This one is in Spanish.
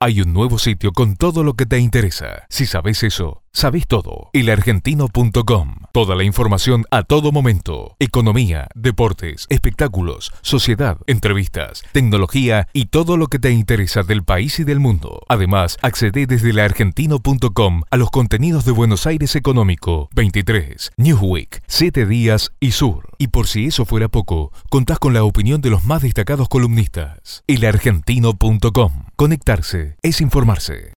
Hay un nuevo sitio con todo lo que te interesa. Si sabes eso, sabes todo. Elargentino.com. Toda la información a todo momento. Economía, deportes, espectáculos, sociedad, entrevistas, tecnología y todo lo que te interesa del país y del mundo. Además, accede desde elargentino.com a los contenidos de Buenos Aires Económico, 23, Newsweek, 7 días y Sur. Y por si eso fuera poco, contás con la opinión de los más destacados columnistas. Elargentino.com. Conectarse es informarse.